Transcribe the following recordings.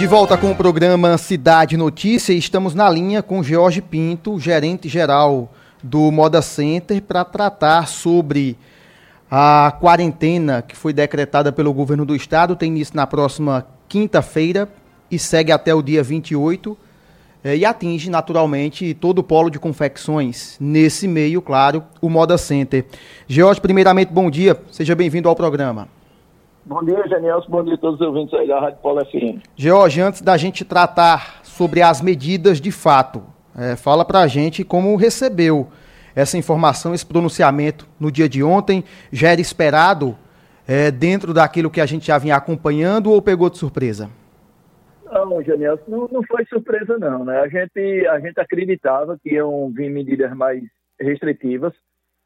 de volta com o programa Cidade Notícia estamos na linha com Jorge Pinto, gerente geral do Moda Center, para tratar sobre a quarentena que foi decretada pelo governo do estado. Tem início na próxima quinta-feira e segue até o dia 28 eh, e atinge naturalmente todo o polo de confecções. Nesse meio, claro, o Moda Center. Jorge, primeiramente, bom dia, seja bem-vindo ao programa. Bom dia, Genelson. Bom dia a todos os ouvintes aí da Rádio Polo FM. George, antes da gente tratar sobre as medidas de fato, é, fala para a gente como recebeu essa informação, esse pronunciamento no dia de ontem. Já era esperado é, dentro daquilo que a gente já vinha acompanhando ou pegou de surpresa? Não, Janelson, não, não foi surpresa não, né? A gente, a gente acreditava que iam vir medidas mais restritivas,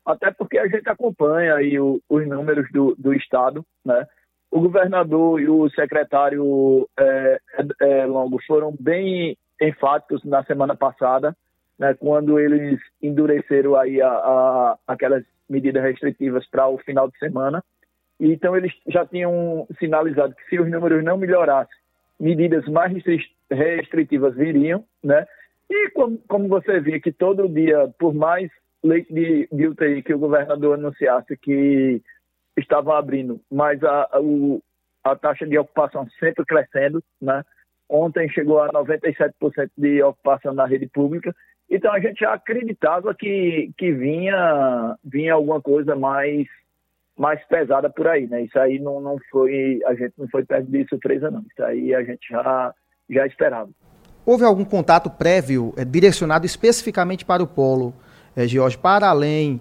até porque a gente acompanha aí o, os números do, do Estado, né? O governador e o secretário é, é, Longo foram bem enfáticos na semana passada, né, quando eles endureceram aí a, a, aquelas medidas restritivas para o final de semana. Então, eles já tinham sinalizado que se os números não melhorassem, medidas mais restritivas viriam, né? E como, como você vê que todo dia, por mais leite de, de UTI que o governador anunciasse que estavam abrindo, mas a, a, o, a taxa de ocupação sempre crescendo, né? Ontem chegou a 97% de ocupação na rede pública. Então a gente já acreditava que, que vinha, vinha alguma coisa mais, mais pesada por aí, né? Isso aí não, não foi, a gente não foi perto de surpresa, não. Isso aí a gente já, já esperava. Houve algum contato prévio é, direcionado especificamente para o polo, é, George, para além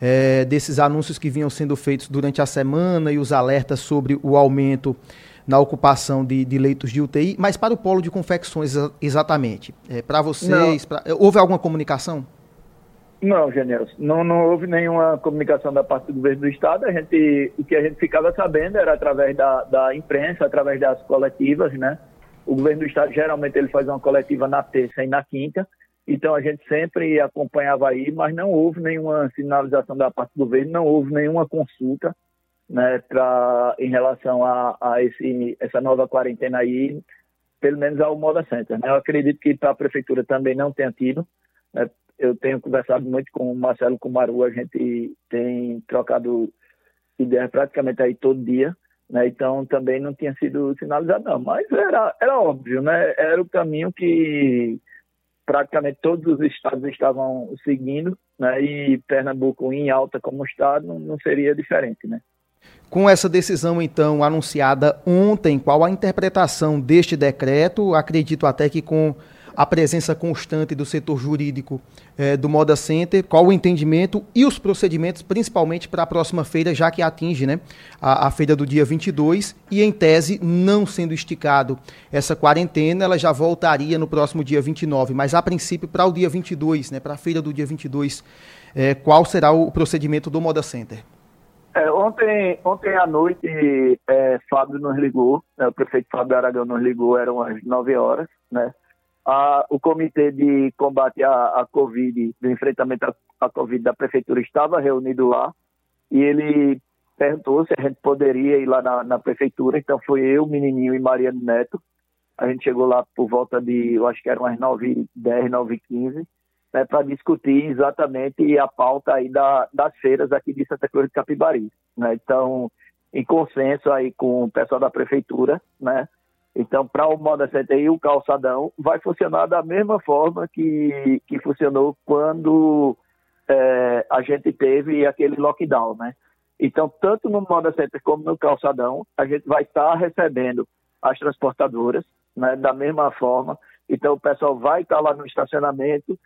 é, desses anúncios que vinham sendo feitos durante a semana e os alertas sobre o aumento na ocupação de, de leitos de UTI, mas para o polo de confecções exatamente. É, para vocês, pra, houve alguma comunicação? Não, Genelson, não, não houve nenhuma comunicação da parte do governo do Estado. A gente, o que a gente ficava sabendo era através da, da imprensa, através das coletivas, né? O governo do Estado, geralmente, ele faz uma coletiva na terça e na quinta, então a gente sempre acompanhava aí, mas não houve nenhuma sinalização da parte do governo, não houve nenhuma consulta né, pra, em relação a, a esse, essa nova quarentena aí, pelo menos ao Moda Center. Né? Eu acredito que para a prefeitura também não tenha tido. Né? Eu tenho conversado muito com o Marcelo Kumaru, a gente tem trocado ideias praticamente aí todo dia. Né? Então também não tinha sido sinalizado, não. Mas era, era óbvio, né? Era o caminho que praticamente todos os estados estavam seguindo, né? E Pernambuco em alta como estado não, seria diferente, né? Com essa decisão, então, anunciada ontem, qual a interpretação deste decreto? Acredito até que com a presença constante do setor jurídico eh, do Moda Center, qual o entendimento e os procedimentos, principalmente para a próxima feira, já que atinge né, a, a, feira do dia 22, e em tese, não sendo esticado essa quarentena, ela já voltaria no próximo dia 29, mas a princípio para o dia 22, né, para a feira do dia 22, eh, qual será o procedimento do Moda Center? É, ontem, ontem à noite, é, Fábio nos ligou, né, o prefeito Fábio Aragão nos ligou, eram as 9 horas, né? A, o Comitê de Combate à, à Covid, do enfrentamento à, à Covid da Prefeitura, estava reunido lá e ele perguntou se a gente poderia ir lá na, na Prefeitura. Então foi eu, Menininho e Mariano Neto. A gente chegou lá por volta de, eu acho que eram umas 9 10 9 15 né, para discutir exatamente a pauta aí da, das feiras aqui de Santa Cruz de Capibari. Né? Então, em consenso aí com o pessoal da prefeitura, né, então, para o Moda Center e o calçadão, vai funcionar da mesma forma que, que funcionou quando é, a gente teve aquele lockdown, né? Então, tanto no Moda Center como no calçadão, a gente vai estar recebendo as transportadoras, né, da mesma forma. Então, o pessoal vai estar lá no estacionamento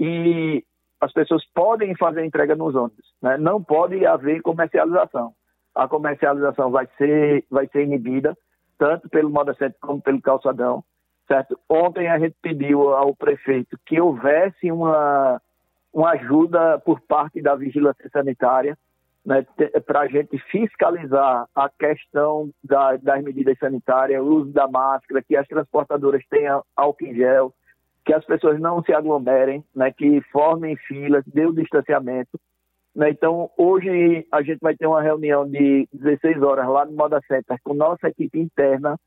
e as pessoas podem fazer entrega nos ônibus, né? Não pode haver comercialização. A comercialização vai ser, vai ser inibida tanto pelo Moda Center como pelo Calçadão, certo? Ontem a gente pediu ao prefeito que houvesse uma, uma ajuda por parte da vigilância sanitária, né, para a gente fiscalizar a questão da, das medidas sanitárias, o uso da máscara, que as transportadoras tenham álcool em gel, que as pessoas não se aglomerem, né, que formem filas, dê o distanciamento, né? Então, hoje a gente vai ter uma reunião de 16 horas lá no Moda Center com nossa equipe interna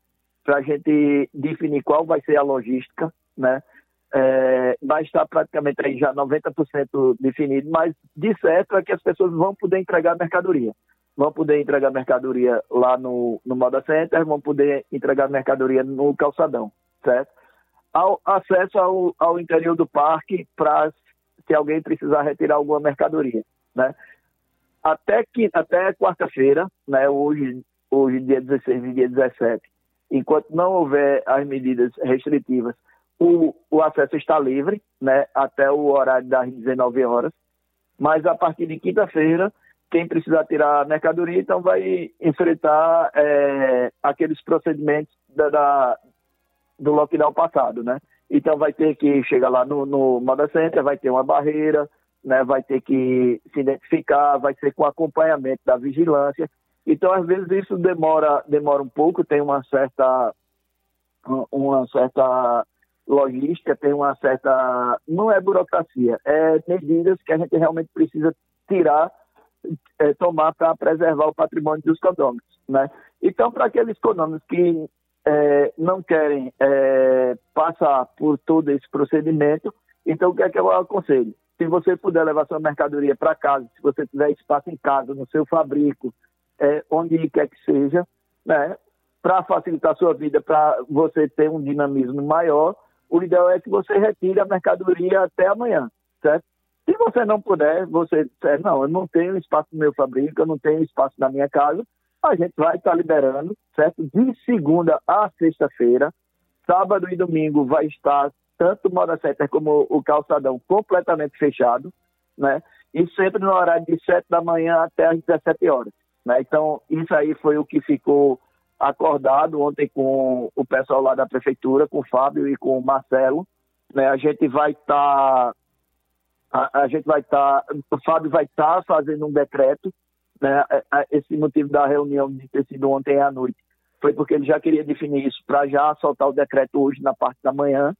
para a gente definir qual vai ser a logística, né? É, vai estar praticamente aí já 90% definido, mas de certo é que as pessoas vão poder entregar mercadoria. Vão poder entregar mercadoria lá no, no Moda Center, vão poder entregar mercadoria no calçadão, certo? Ao, acesso ao, ao interior do parque para se alguém precisar retirar alguma mercadoria, né? Até, que, até quarta-feira, né, hoje, hoje dia 16 e dia 17, enquanto não houver as medidas restritivas, o, o acesso está livre, né, até o horário das 19 horas, mas a partir de quinta-feira, quem precisar tirar mercadoria, então vai enfrentar é, aqueles procedimentos da, da, do lockdown passado, né? Então vai ter que chegar lá no, no Moda Center, vai ter uma barreira, né? vai ter que se identificar, vai ser com acompanhamento da vigilância. Então, às vezes, isso demora, demora um pouco, tem uma certa, uma certa logística, tem uma certa. Não é burocracia, é medidas que a gente realmente precisa tirar, é, tomar para preservar o patrimônio dos condôminos. Né? Então, para aqueles condôminos que é, não querem é, passar por todo esse procedimento, então o que é que eu aconselho? Se você puder levar sua mercadoria para casa, se você tiver espaço em casa, no seu fabrico, é, onde quer que seja, né, para facilitar sua vida, para você ter um dinamismo maior, o ideal é que você retire a mercadoria até amanhã, certo? Se você não puder, você disser, não, eu não tenho espaço no meu fabrico, eu não tenho espaço na minha casa, a gente vai estar tá liberando, certo? De segunda a sexta-feira, sábado e domingo vai estar tanto o Moda Center como o Calçadão completamente fechado, né? E sempre no horário de 7 da manhã até as 17 horas. Né? Então, isso aí foi o que ficou acordado ontem com o pessoal lá da prefeitura, com o Fábio e com o Marcelo. Né? A gente vai estar. Tá, a, a, gente vai estar. Tá, o Fábio vai estar tá fazendo um decreto. Né? Esse motivo da reunião de ter sido ontem à noite foi porque ele já queria definir isso para já soltar o decreto hoje na parte da manhã.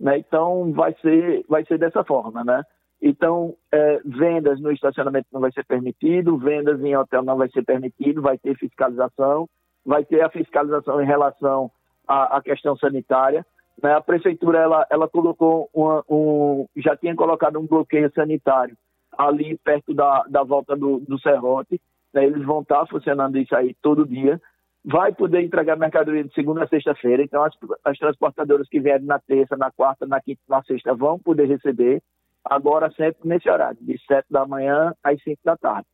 Né? Então vai ser, vai ser dessa forma, né? Então, é, vendas no estacionamento não vai ser permitido, vendas em hotel não vai ser permitido, vai ter fiscalização, vai ter a fiscalização em relação à, à questão sanitária. Né? A prefeitura ela, ela colocou uma, um, já tinha colocado um bloqueio sanitário ali perto da, da volta do, do Serrote. Né? Eles vão estar funcionando isso aí todo dia vai poder entregar mercadoria de segunda a sexta-feira. Então, as, as, transportadoras que vierem na terça, na quarta, na quinta, na sexta vão poder receber, agora sempre nesse horário, de sete da manhã às cinco da tarde.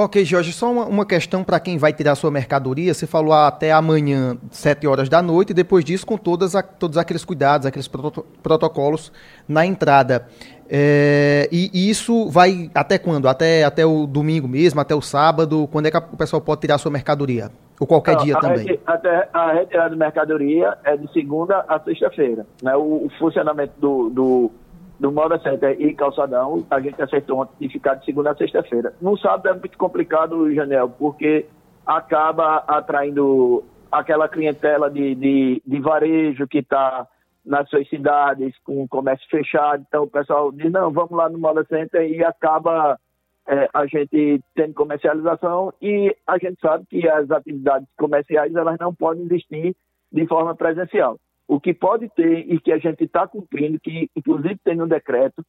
Ok, Jorge, só uma, uma questão para quem vai tirar sua mercadoria. Você falou até amanhã, 7 horas da noite, e depois disso, com todas a, todos aqueles cuidados, aqueles protocolos na entrada. É, e isso vai até quando? Até, até o domingo mesmo, até o sábado? Quando é que a, o pessoal pode tirar sua mercadoria? Ou qualquer Não, dia a também? Reti, até a retirada de mercadoria é de segunda a sexta-feira. Né? O, o funcionamento do, do do Moda Center e Calçadão, a gente acertou ontem de ficar de segunda a sexta-feira. No sábado é muito complicado, Janel, porque acaba atraindo aquela clientela de, de, de varejo que está nas suas cidades com o comércio fechado. Então o pessoal diz, não, vamos lá no Moda Center e acaba é, a gente tendo comercialização e a gente sabe que as atividades comerciais elas não podem existir de forma presencial. O que pode ter e que a gente está cumprindo, que inclusive tem no decreto,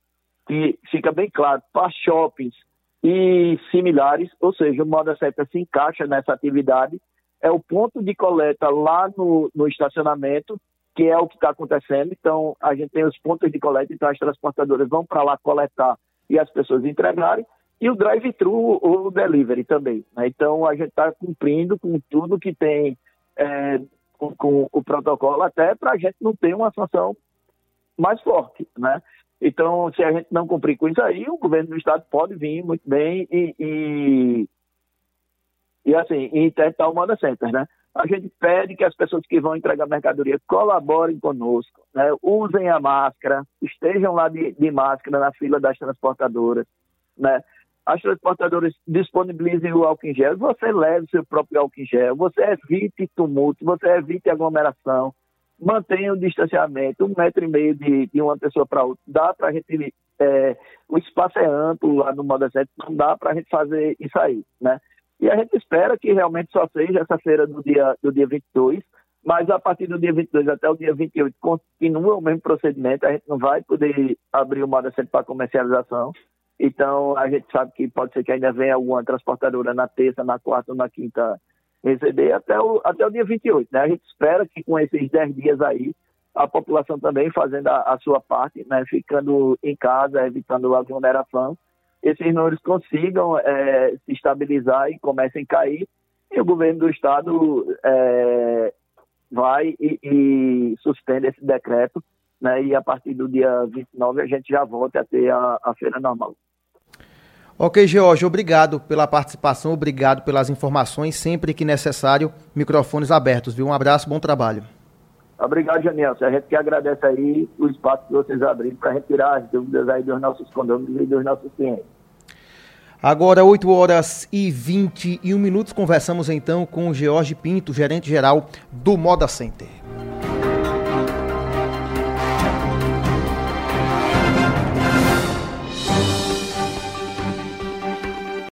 que fica bem claro, para shoppings e similares, ou seja, o Moda Certa se encaixa nessa atividade, é o ponto de coleta lá no, no estacionamento, que é o que está acontecendo. Então, a gente tem os pontos de coleta, então as transportadoras vão para lá coletar e as pessoas entregarem, e o drive-thru ou delivery também. Né? Então, a gente está cumprindo com tudo que tem é, com, com o protocolo, até para a gente não ter uma sanção mais forte, né? Então, se a gente não cumprir com isso aí, o governo do estado pode vir muito bem e, e, e assim, interditar o Moda Center, né? A gente pede que as pessoas que vão entregar mercadoria colaborem conosco, né? usem a máscara, estejam lá de, de máscara na fila das transportadoras, né? As transportadoras disponibilizem o álcool em gel, você leve seu próprio álcool em gel, você evite tumulto, você evite aglomeração, mantenha o distanciamento, um metro e meio de, de uma pessoa para outra. Dá para a gente. É, o espaço é amplo lá no Moda 7, não dá para a gente fazer isso aí, né? E a gente espera que realmente só seja essa feira do dia, do dia 22, mas a partir do dia 22 até o dia 28 continua o mesmo procedimento, a gente não vai poder abrir o Moda Center para comercialização. Então, a gente sabe que pode ser que ainda venha alguma transportadora na terça, na quarta ou na quinta receber até o, até o dia 28. Né? A gente espera que com esses 10 dias aí, a população também fazendo a, a sua parte, né? ficando em casa, evitando aglomeração, esses números consigam é, se estabilizar e comecem a cair, e o governo do estado é, vai e, e, suspende esse decreto, né? e a partir do dia 29 a gente já volta a ter a, a feira normal. Ok, George, obrigado pela participação, obrigado pelas informações. Sempre que necessário, microfones abertos, viu? Um abraço, bom trabalho. Obrigado, Janiel. A gente que agradece aí o espaço que vocês abriram para retirar as dúvidas aí dos nossos condôminos e dos nossos clientes. Agora, 8 horas e 21 minutos, conversamos então com o George Pinto, gerente geral do Moda Center.